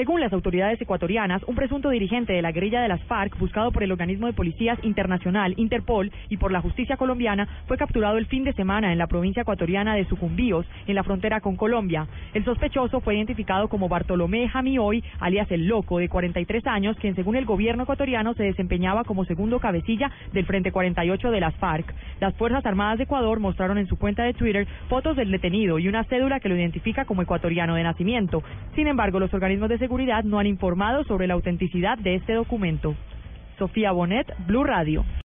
Según las autoridades ecuatorianas, un presunto dirigente de la guerrilla de las FARC, buscado por el organismo de policías internacional Interpol y por la justicia colombiana, fue capturado el fin de semana en la provincia ecuatoriana de Sucumbíos, en la frontera con Colombia. El sospechoso fue identificado como Bartolomé Jamioy, alias El Loco, de 43 años, quien según el gobierno ecuatoriano se desempeñaba como segundo cabecilla del Frente 48 de las FARC. Las Fuerzas Armadas de Ecuador mostraron en su cuenta de Twitter fotos del detenido y una cédula que lo identifica como ecuatoriano de nacimiento. Sin embargo, los organismos de seguridad no han informado sobre la autenticidad de este documento. Sofía Bonet, Blue Radio.